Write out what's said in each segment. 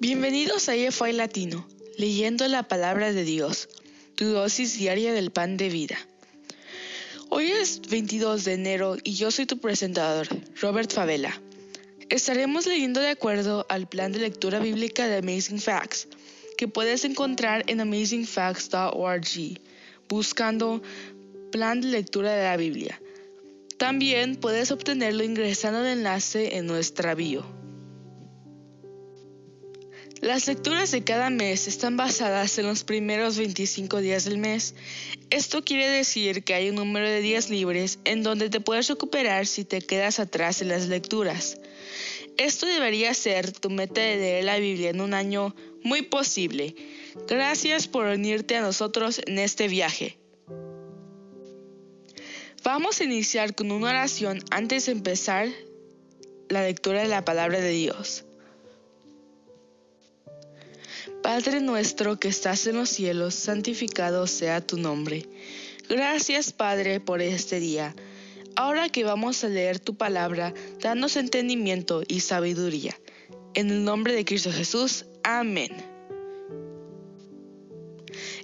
Bienvenidos a EFI Latino, leyendo la palabra de Dios, tu dosis diaria del pan de vida. Hoy es 22 de enero y yo soy tu presentador, Robert Favela. Estaremos leyendo de acuerdo al plan de lectura bíblica de Amazing Facts, que puedes encontrar en amazingfacts.org, buscando plan de lectura de la Biblia. También puedes obtenerlo ingresando al enlace en nuestra bio. Las lecturas de cada mes están basadas en los primeros 25 días del mes. Esto quiere decir que hay un número de días libres en donde te puedes recuperar si te quedas atrás en las lecturas. Esto debería ser tu meta de leer la Biblia en un año muy posible. Gracias por unirte a nosotros en este viaje. Vamos a iniciar con una oración antes de empezar la lectura de la palabra de Dios. Padre nuestro que estás en los cielos, santificado sea tu nombre. Gracias Padre por este día. Ahora que vamos a leer tu palabra, danos entendimiento y sabiduría. En el nombre de Cristo Jesús. Amén.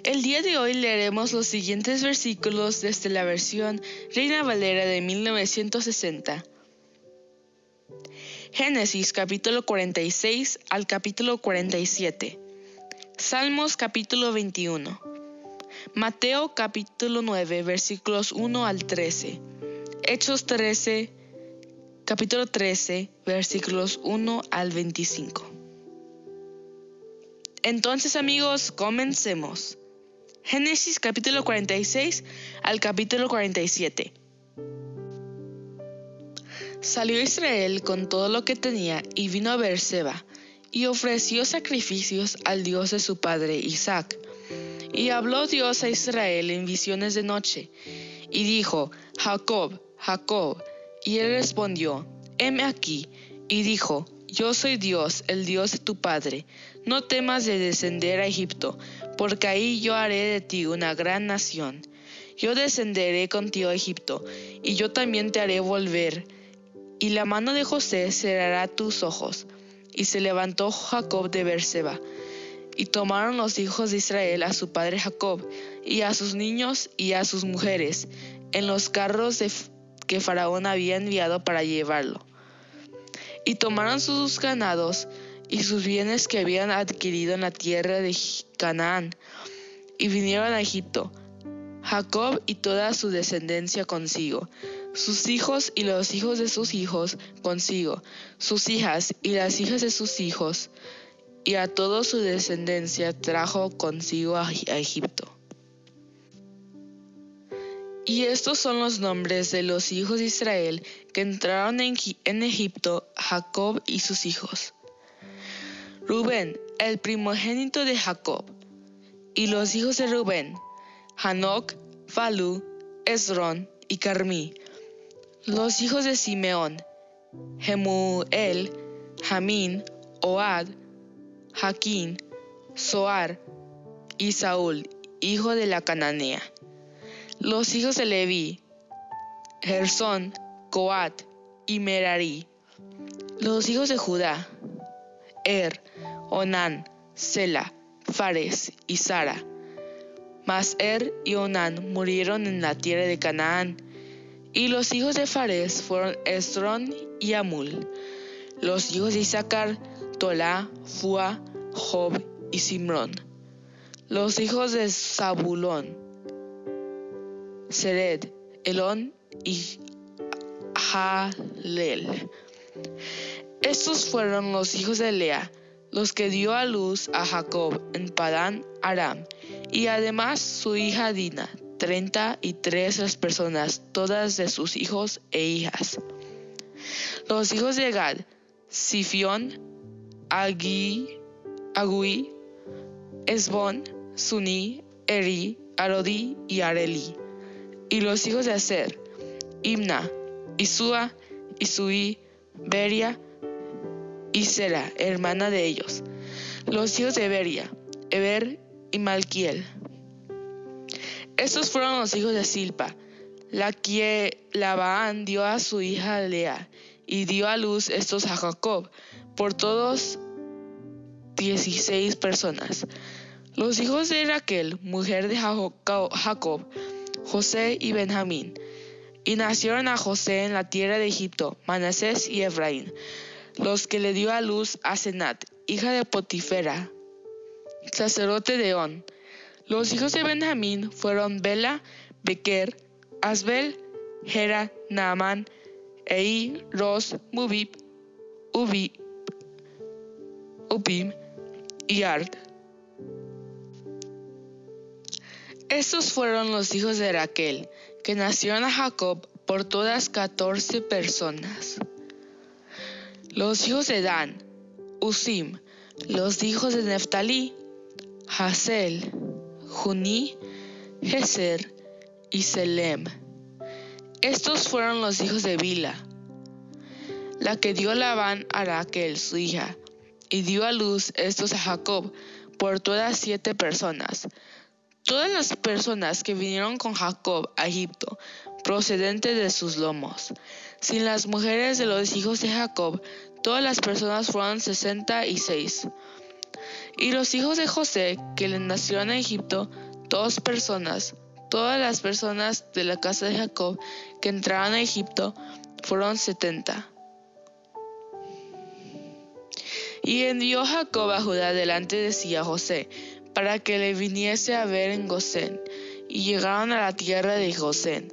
El día de hoy leeremos los siguientes versículos desde la versión Reina Valera de 1960. Génesis capítulo 46 al capítulo 47. Salmos capítulo 21. Mateo capítulo 9 versículos 1 al 13. Hechos 13 capítulo 13 versículos 1 al 25. Entonces amigos, comencemos. Génesis capítulo 46 al capítulo 47. Salió Israel con todo lo que tenía y vino a Beerseba y ofreció sacrificios al Dios de su padre Isaac. Y habló Dios a Israel en visiones de noche, y dijo, Jacob, Jacob. Y él respondió, heme aquí. Y dijo, yo soy Dios, el Dios de tu padre. No temas de descender a Egipto, porque ahí yo haré de ti una gran nación. Yo descenderé contigo a Egipto, y yo también te haré volver. Y la mano de José cerrará tus ojos. Y se levantó Jacob de Berseba. Y tomaron los hijos de Israel a su padre Jacob, y a sus niños y a sus mujeres, en los carros que Faraón había enviado para llevarlo. Y tomaron sus ganados y sus bienes que habían adquirido en la tierra de Canaán, y vinieron a Egipto, Jacob y toda su descendencia consigo, sus hijos y los hijos de sus hijos consigo, sus hijas y las hijas de sus hijos, y a toda su descendencia trajo consigo a, Egipto. Y estos son los nombres de los hijos de Israel que entraron en, en Egipto, Jacob y sus hijos. Rubén, el primogénito de Jacob, y los hijos de Rubén, Hanok, Falu, Esrón y Carmí, los hijos de Simeón, Jemuel, Jamín, Oad, Jaquín, Soar y Saúl, hijo de la cananea. Los hijos de Leví, Gersón, Coat y Merari. Los hijos de Judá, Er, Onán, Sela, Fares y Sara. Mas Er y Onán murieron en la tierra de Canaán y los hijos de Fares fueron Esrón y Amul. Los hijos de Isaacar, Tola, Fua, Job y Simrón. Los hijos de Zabulón, Sered, Elón y Jalel. Estos fueron los hijos de Lea, los que dio a luz a Jacob en Padán Aram, y además su hija Dina, treinta y tres personas, todas de sus hijos e hijas. Los hijos de Gad, Sifión, Agui, Agui, Esbón, Suní, Eri, Arodí y Areli. Y los hijos de Aser, Imna, Isua, Isui, Beria y hermana de ellos. Los hijos de Beria, Eber y Malquiel. Estos fueron los hijos de Silpa, la que Labán dio a su hija Lea, y dio a luz estos a Jacob, por todos dieciséis personas. Los hijos de Raquel, mujer de Jacob, José y Benjamín, y nacieron a José en la tierra de Egipto, Manasés y Efraín, los que le dio a luz a Senat, hija de Potifera, sacerdote de On. Los hijos de Benjamín fueron Bela, Bequer, Asbel, Hera, Naaman, Ei, Ros, Mubib, Ubi, Upim y Ard. Estos fueron los hijos de Raquel, que nacieron a Jacob por todas catorce personas. Los hijos de Dan, Usim, los hijos de Neftalí, Hasel, Juní, Geser y Selem. Estos fueron los hijos de Bila, la que dio Labán a Raquel, su hija, y dio a luz estos a Jacob por todas siete personas. Todas las personas que vinieron con Jacob a Egipto, procedentes de sus lomos. Sin las mujeres de los hijos de Jacob, todas las personas fueron sesenta y seis. Y los hijos de José, que le nacieron a Egipto, dos personas, Todas las personas de la casa de Jacob que entraron a Egipto fueron setenta. Y envió Jacob a Judá delante de sí a José, para que le viniese a ver en Gosén. Y llegaron a la tierra de Gosén.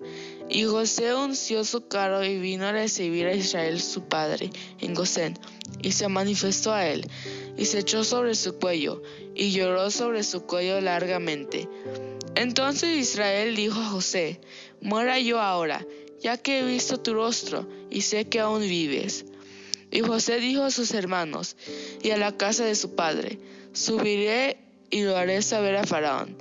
Y José unció su carro y vino a recibir a Israel su padre en Gosén, y se manifestó a él, y se echó sobre su cuello, y lloró sobre su cuello largamente. Entonces Israel dijo a José, muera yo ahora, ya que he visto tu rostro y sé que aún vives. Y José dijo a sus hermanos y a la casa de su padre, subiré y lo haré saber a Faraón,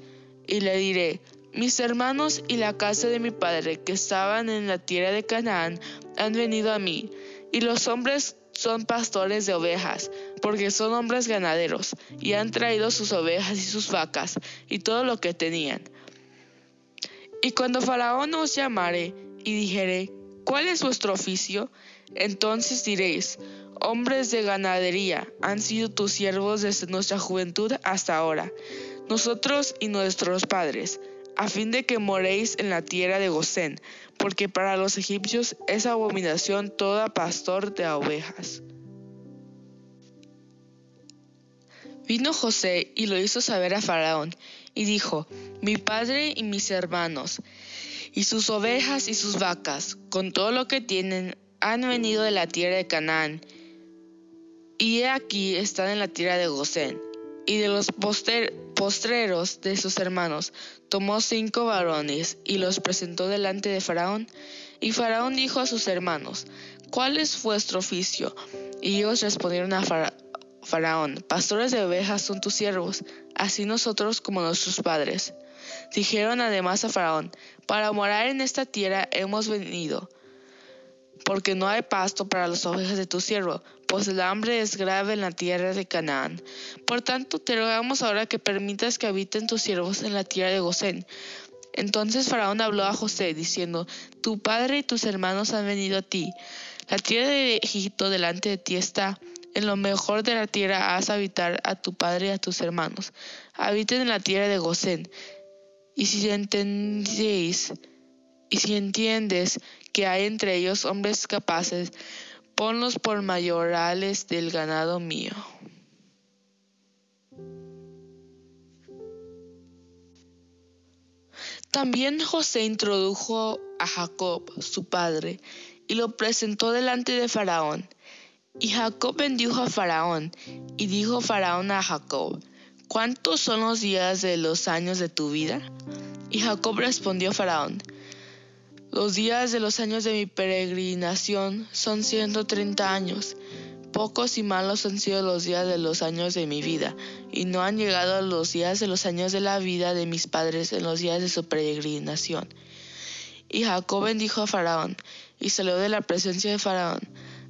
y le diré, mis hermanos y la casa de mi padre que estaban en la tierra de Canaán han venido a mí, y los hombres son pastores de ovejas, porque son hombres ganaderos, y han traído sus ovejas y sus vacas, y todo lo que tenían. Y cuando Faraón os llamare y dijere, ¿cuál es vuestro oficio? Entonces diréis, hombres de ganadería han sido tus siervos desde nuestra juventud hasta ahora, nosotros y nuestros padres, a fin de que moréis en la tierra de Gosén, porque para los egipcios es abominación toda pastor de ovejas. Vino José y lo hizo saber a Faraón, y dijo, Mi padre y mis hermanos, y sus ovejas y sus vacas, con todo lo que tienen, han venido de la tierra de Canaán, y he aquí están en la tierra de Gosén. Y de los postreros de sus hermanos tomó cinco varones y los presentó delante de Faraón. Y Faraón dijo a sus hermanos, ¿cuál es vuestro oficio? Y ellos respondieron a Faraón, pastores de ovejas son tus siervos, así nosotros como nuestros padres. Dijeron además a Faraón, para morar en esta tierra hemos venido porque no hay pasto para las ovejas de tu siervo, pues el hambre es grave en la tierra de Canaán. Por tanto, te rogamos ahora que permitas que habiten tus siervos en la tierra de Gosén. Entonces Faraón habló a José, diciendo, Tu padre y tus hermanos han venido a ti. La tierra de Egipto delante de ti está. En lo mejor de la tierra haz habitar a tu padre y a tus hermanos. Habiten en la tierra de Gosén. Y si entendéis, y si entiendes que hay entre ellos hombres capaces, ponlos por mayorales del ganado mío. También José introdujo a Jacob, su padre, y lo presentó delante de Faraón. Y Jacob bendijo a Faraón, y dijo Faraón a Jacob, ¿cuántos son los días de los años de tu vida? Y Jacob respondió a Faraón, los días de los años de mi peregrinación son 130 años. Pocos y malos han sido los días de los años de mi vida, y no han llegado los días de los años de la vida de mis padres en los días de su peregrinación. Y Jacob bendijo a Faraón, y salió de la presencia de Faraón.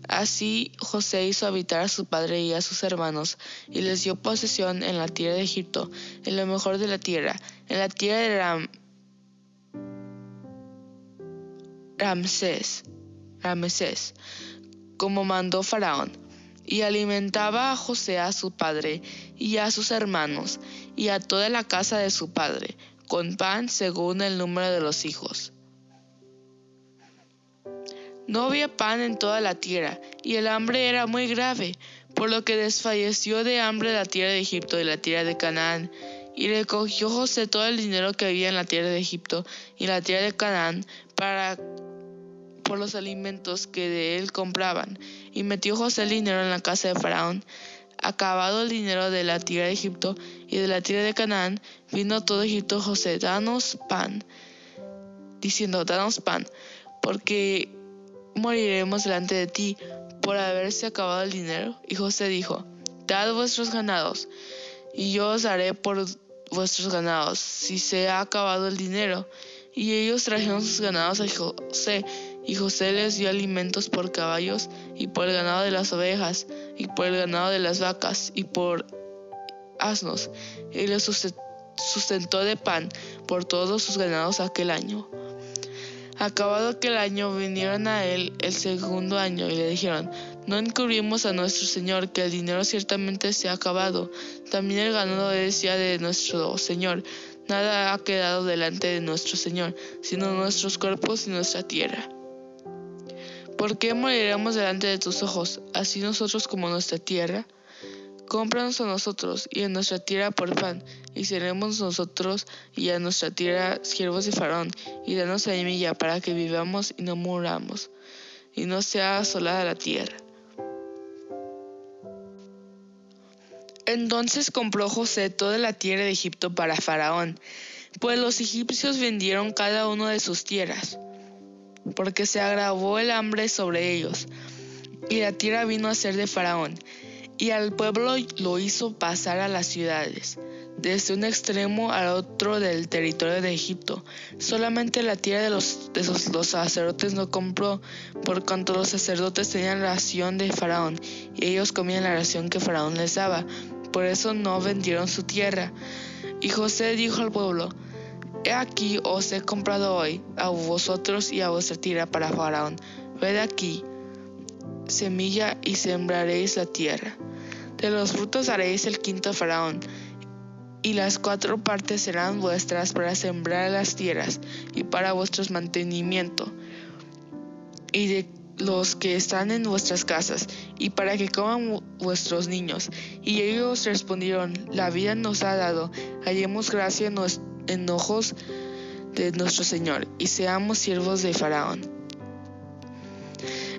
Así José hizo habitar a su padre y a sus hermanos, y les dio posesión en la tierra de Egipto, en lo mejor de la tierra, en la tierra de Ram Ramsés, Ramsés, como mandó Faraón, y alimentaba a José a su padre y a sus hermanos y a toda la casa de su padre, con pan según el número de los hijos. No había pan en toda la tierra, y el hambre era muy grave, por lo que desfalleció de hambre la tierra de Egipto y la tierra de Canaán. Y recogió José todo el dinero que había en la tierra de Egipto y la tierra de Canaán para por los alimentos que de él compraban. Y metió José el dinero en la casa de Faraón. Acabado el dinero de la tierra de Egipto y de la tierra de Canaán, vino todo Egipto José, danos pan, diciendo, danos pan, porque moriremos delante de ti por haberse acabado el dinero. Y José dijo, dad vuestros ganados, y yo os daré por vuestros ganados, si se ha acabado el dinero. Y ellos trajeron sus ganados a José, y José les dio alimentos por caballos, y por el ganado de las ovejas, y por el ganado de las vacas, y por asnos, y les sustentó de pan por todos sus ganados aquel año. Acabado aquel año vinieron a él el segundo año y le dijeron, no encubrimos a nuestro Señor que el dinero ciertamente se ha acabado. También el ganado decía de nuestro Señor, nada ha quedado delante de nuestro Señor, sino nuestros cuerpos y nuestra tierra. ¿Por qué moriremos delante de tus ojos, así nosotros como nuestra tierra? Cómpranos a nosotros y a nuestra tierra por pan, y seremos nosotros y a nuestra tierra siervos de Faraón, y danos semilla para que vivamos y no muramos, y no sea asolada la tierra. Entonces compró José toda la tierra de Egipto para Faraón, pues los egipcios vendieron cada uno de sus tierras, porque se agravó el hambre sobre ellos, y la tierra vino a ser de Faraón y al pueblo lo hizo pasar a las ciudades, desde un extremo al otro del territorio de Egipto. Solamente la tierra de los, sacerdotes no compró, por cuanto los sacerdotes tenían ración de Faraón, y ellos comían la ración que Faraón les daba. Por eso no vendieron su tierra. Y José dijo al pueblo, He aquí os he comprado hoy a vosotros y a vuestra tierra para Faraón. Ved aquí semilla y sembraréis la tierra. De los frutos haréis el quinto faraón, y las cuatro partes serán vuestras para sembrar las tierras y para vuestro mantenimiento, y de los que están en vuestras casas, y para que coman vuestros niños. Y ellos respondieron, la vida nos ha dado, hallemos gracia en ojos de nuestro Señor, y seamos siervos de Faraón.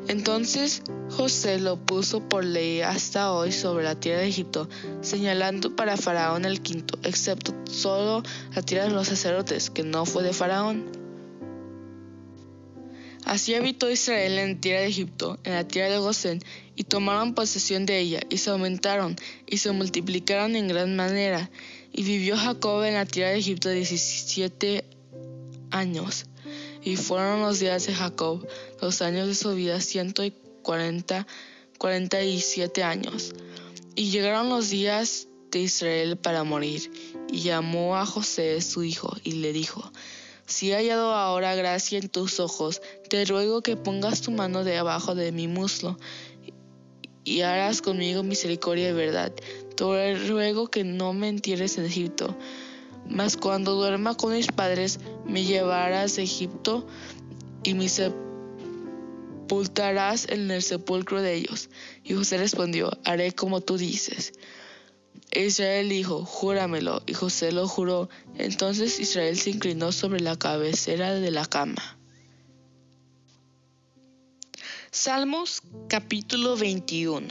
Entonces José lo puso por ley hasta hoy sobre la tierra de Egipto, señalando para Faraón el quinto, excepto solo la tierra de los sacerdotes, que no fue de Faraón. Así habitó Israel en la tierra de Egipto, en la tierra de Gosén, y tomaron posesión de ella, y se aumentaron, y se multiplicaron en gran manera. Y vivió Jacob en la tierra de Egipto diecisiete años. Y fueron los días de Jacob, los años de su vida, ciento y cuarenta, cuarenta y siete años. Y llegaron los días de Israel para morir. Y llamó a José su hijo y le dijo, si he hallado ahora gracia en tus ojos, te ruego que pongas tu mano debajo de mi muslo y harás conmigo misericordia y verdad. Te ruego que no me entierres en Egipto, mas cuando duerma con mis padres, me llevarás a Egipto y me sepultarás en el sepulcro de ellos. Y José respondió, haré como tú dices. Israel dijo, júramelo. Y José lo juró. Entonces Israel se inclinó sobre la cabecera de la cama. Salmos capítulo 21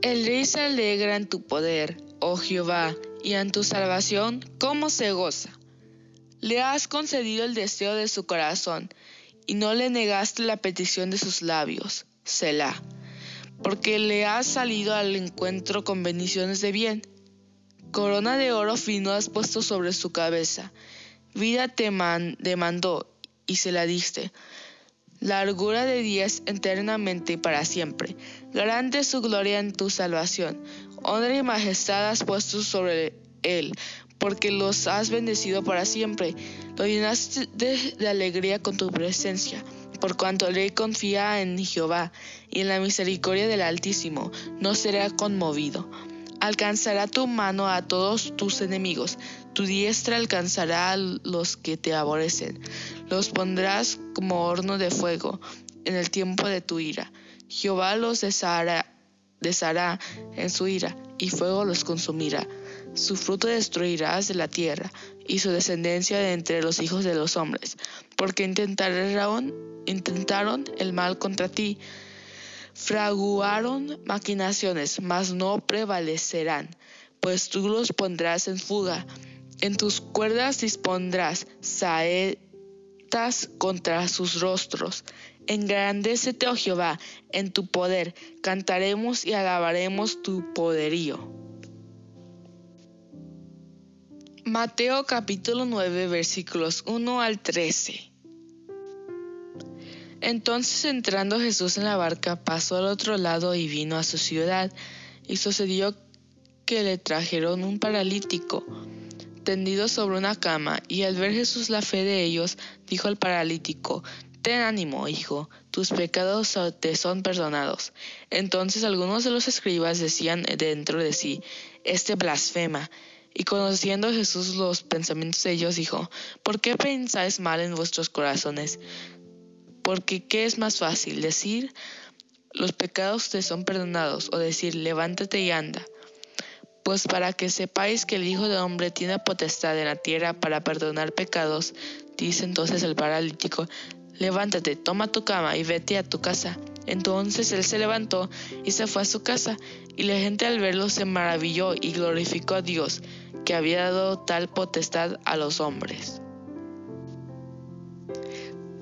El rey se alegra en tu poder, oh Jehová, y en tu salvación, ¿cómo se goza? Le has concedido el deseo de su corazón, y no le negaste la petición de sus labios, Selah, porque le has salido al encuentro con bendiciones de bien. Corona de oro fino has puesto sobre su cabeza, vida te demandó y se la diste. Largura de días eternamente y para siempre. Grande su gloria en tu salvación honra y majestad has puesto sobre él, porque los has bendecido para siempre. Lo llenaste de, alegría con tu presencia. Por cuanto el rey confía en Jehová y en la misericordia del Altísimo, no será conmovido. Alcanzará tu mano a todos tus enemigos, tu diestra alcanzará a los que te aborrecen. Los pondrás como horno de fuego en el tiempo de tu ira. Jehová los deshará, deshará en su ira, y fuego los consumirá. Su fruto destruirás de la tierra, y su descendencia de entre los hijos de los hombres, porque intentaron, el mal contra ti, fraguaron maquinaciones, mas no prevalecerán, pues tú los pondrás en fuga, en tus cuerdas dispondrás saetas contra sus rostros. Engrandécete, oh Jehová, en tu poder, cantaremos y alabaremos tu poderío. Mateo capítulo 9 versículos 1 al 13. Entonces entrando Jesús en la barca, pasó al otro lado y vino a su ciudad, y sucedió que le trajeron un paralítico tendido sobre una cama, y al ver Jesús la fe de ellos, dijo al paralítico, Ten ánimo, hijo, tus pecados te son perdonados. Entonces algunos de los escribas decían dentro de sí, Este blasfema. Y conociendo Jesús los pensamientos de ellos, dijo, ¿por qué pensáis mal en vuestros corazones? Porque ¿qué es más fácil? Decir, los pecados te son perdonados, o decir, levántate y anda. Pues para que sepáis que el Hijo de Hombre tiene potestad en la tierra para perdonar pecados, dice entonces el paralítico, levántate, toma tu cama y vete a tu casa. Entonces él se levantó y se fue a su casa, y la gente al verlo se maravilló y glorificó a Dios, que había dado tal potestad a los hombres.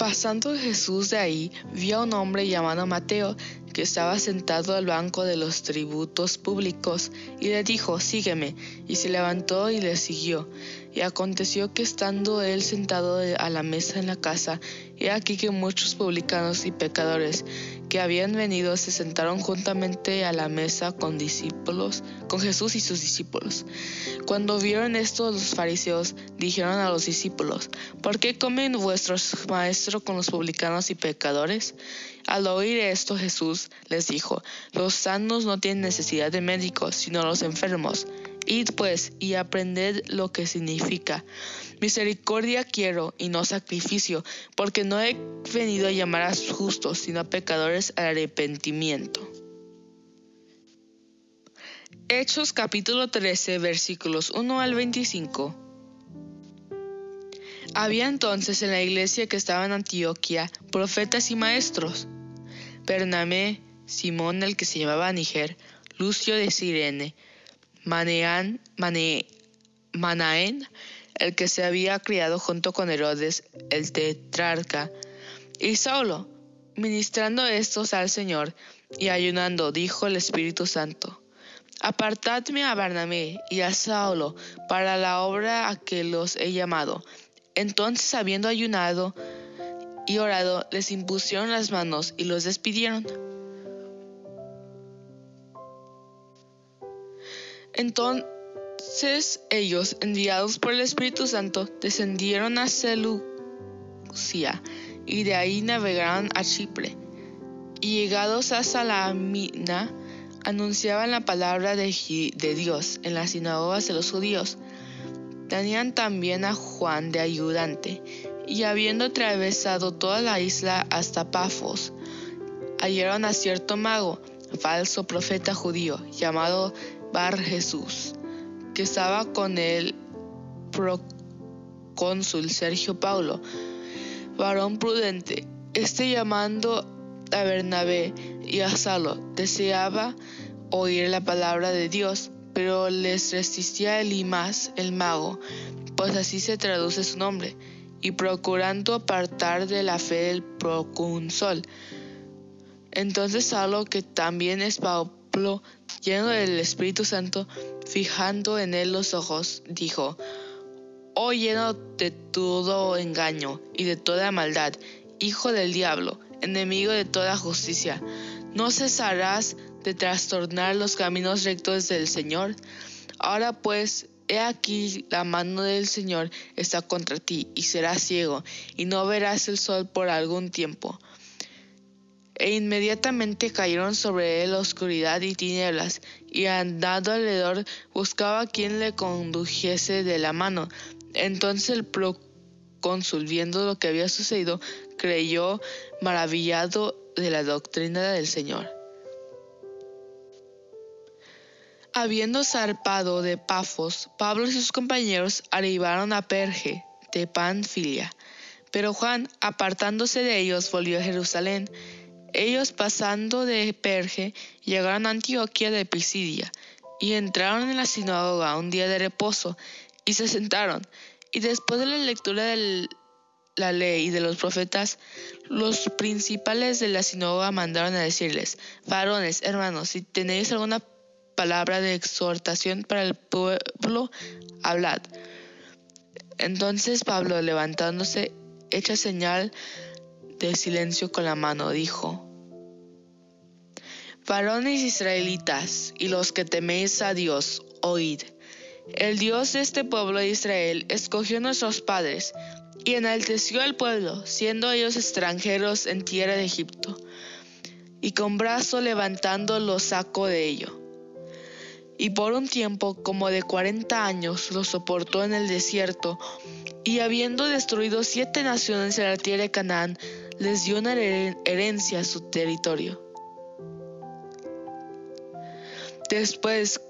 Pasando Jesús de ahí, vio a un hombre llamado Mateo, que estaba sentado al banco de los tributos públicos, y le dijo, Sígueme, y se levantó y le siguió. Y aconteció que estando él sentado a la mesa en la casa, he aquí que muchos publicanos y pecadores que habían venido se sentaron juntamente a la mesa con discípulos, con Jesús y sus discípulos. Cuando vieron esto los fariseos dijeron a los discípulos, ¿por qué comen vuestros maestros con los publicanos y pecadores? Al oír esto Jesús les dijo, los sanos no tienen necesidad de médicos, sino los enfermos. Id pues y aprended lo que significa. Misericordia quiero y no sacrificio, porque no he venido a llamar a justos, sino a pecadores al arrepentimiento. Hechos capítulo 13 versículos 1 al 25. Había entonces en la iglesia que estaba en Antioquía profetas y maestros. Bernamé, Simón el que se llamaba Niger, Lucio de Sirene, Maneán, Manaén, el que se había criado junto con Herodes, el tetrarca, y Saulo, ministrando estos al Señor y ayunando, dijo el Espíritu Santo, Apartadme a Barnabé y a Saulo para la obra a que los he llamado. Entonces, habiendo ayunado y orado, les impusieron las manos y los despidieron. Entonces ellos, enviados por el Espíritu Santo, descendieron a Seleucia y de ahí navegaron a Chipre. Y llegados a Salamina, anunciaban la palabra de, de Dios en las sinagogas de los judíos. Tenían también a Juan de ayudante, y habiendo atravesado toda la isla hasta Pafos, hallaron a cierto mago, falso profeta judío, llamado Bar Jesús, que estaba con el procónsul Sergio Paulo, varón prudente. Este llamando a Bernabé y a Salo deseaba oír la palabra de Dios, pero les resistía Elimas, el mago, pues así se traduce su nombre, y procurando apartar de la fe del procónsul. Entonces Salo, que también es Lleno del Espíritu Santo, fijando en él los ojos, dijo, Oh lleno de todo engaño y de toda maldad, hijo del diablo, enemigo de toda justicia, ¿no cesarás de trastornar los caminos rectos del Señor? Ahora pues, he aquí la mano del Señor está contra ti, y serás ciego, y no verás el sol por algún tiempo. E inmediatamente cayeron sobre él oscuridad y tinieblas, y andando alrededor buscaba quien le condujese de la mano. Entonces el procónsul, viendo lo que había sucedido, creyó maravillado de la doctrina del Señor. Habiendo zarpado de Pafos, Pablo y sus compañeros arribaron a Perge de Panfilia. Pero Juan, apartándose de ellos, volvió a Jerusalén. Ellos pasando de Perge, llegaron a Antioquía de Pisidia, y entraron en la sinagoga un día de reposo, y se sentaron. Y después de la lectura de la ley y de los profetas, los principales de la sinagoga mandaron a decirles, varones, hermanos, si tenéis alguna palabra de exhortación para el pueblo, hablad. Entonces Pablo, levantándose, hecha señal de silencio con la mano, dijo, Varones israelitas y los que teméis a Dios, oíd. El Dios de este pueblo de Israel escogió a nuestros padres y enalteció al pueblo, siendo ellos extranjeros en tierra de Egipto, y con brazo levantando los sacó de ello y por un tiempo como de cuarenta años lo soportó en el desierto, y habiendo destruido siete naciones en la tierra de Canaán, les dio una herencia a su territorio. Después,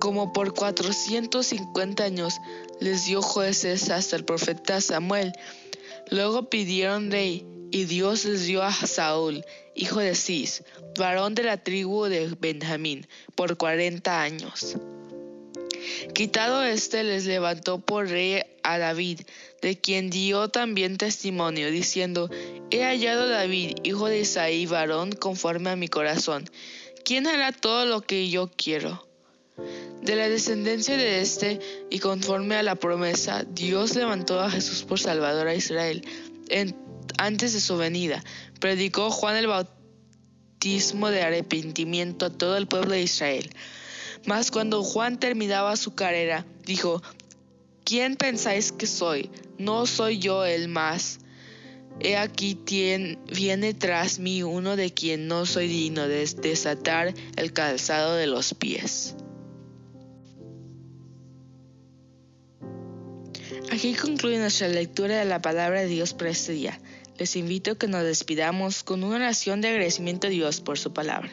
como por cuatrocientos cincuenta años, les dio jueces hasta el profeta Samuel. Luego pidieron rey, y Dios les dio a Saúl, hijo de Cis, varón de la tribu de Benjamín, por cuarenta años. Quitado éste, les levantó por rey a David, de quien dio también testimonio, diciendo, He hallado a David, hijo de Isaí, varón conforme a mi corazón. ¿Quién hará todo lo que yo quiero? De la descendencia de éste, y conforme a la promesa, Dios levantó a Jesús por Salvador a Israel, antes de su venida, predicó Juan el bautismo de arrepentimiento a todo el pueblo de Israel. Mas cuando Juan terminaba su carrera, dijo, ¿quién pensáis que soy? No soy yo el más. He aquí viene tras mí uno de quien no soy digno de desatar el calzado de los pies. Aquí concluye nuestra lectura de la palabra de Dios para este día les invito a que nos despidamos con una oración de agradecimiento a Dios por su palabra.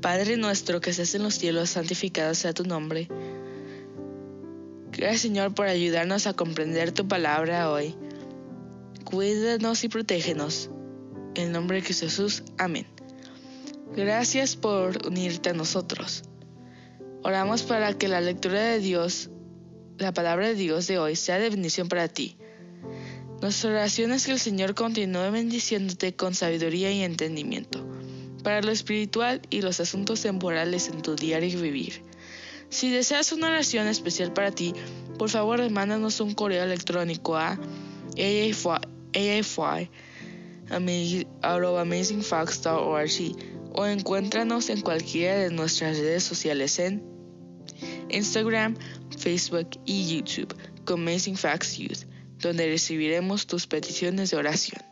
Padre nuestro que estás en los cielos, santificado sea tu nombre. Gracias Señor por ayudarnos a comprender tu palabra hoy. Cuídanos y protégenos. En nombre de Jesús, amén. Gracias por unirte a nosotros. Oramos para que la lectura de Dios, la palabra de Dios de hoy, sea de bendición para ti nuestra oración es que el Señor continúe bendiciéndote con sabiduría y entendimiento para lo espiritual y los asuntos temporales en tu diario vivir. Si deseas una oración especial para ti, por favor mándanos un correo electrónico a aafy.amazingfacts.org o encuéntranos en cualquiera de nuestras redes sociales en Instagram, Facebook y YouTube con Amazing Facts Youth donde recibiremos tus peticiones de oración.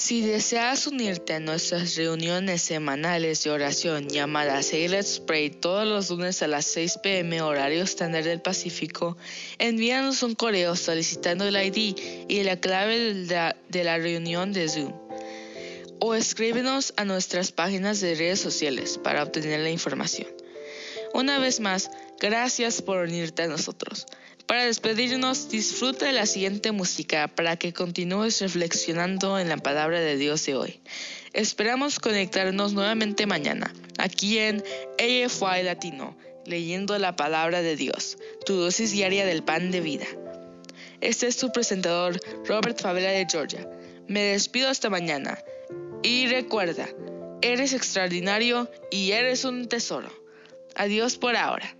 Si deseas unirte a nuestras reuniones semanales de oración llamadas Let's Pray todos los lunes a las 6 pm horario estándar del Pacífico, envíanos un correo solicitando el ID y la clave de la reunión de Zoom. O escríbenos a nuestras páginas de redes sociales para obtener la información. Una vez más, gracias por unirte a nosotros. Para despedirnos, disfruta de la siguiente música para que continúes reflexionando en la palabra de Dios de hoy. Esperamos conectarnos nuevamente mañana, aquí en AFY Latino, leyendo la palabra de Dios, tu dosis diaria del pan de vida. Este es tu presentador, Robert Favela de Georgia. Me despido hasta mañana. Y recuerda, eres extraordinario y eres un tesoro. Adiós por ahora.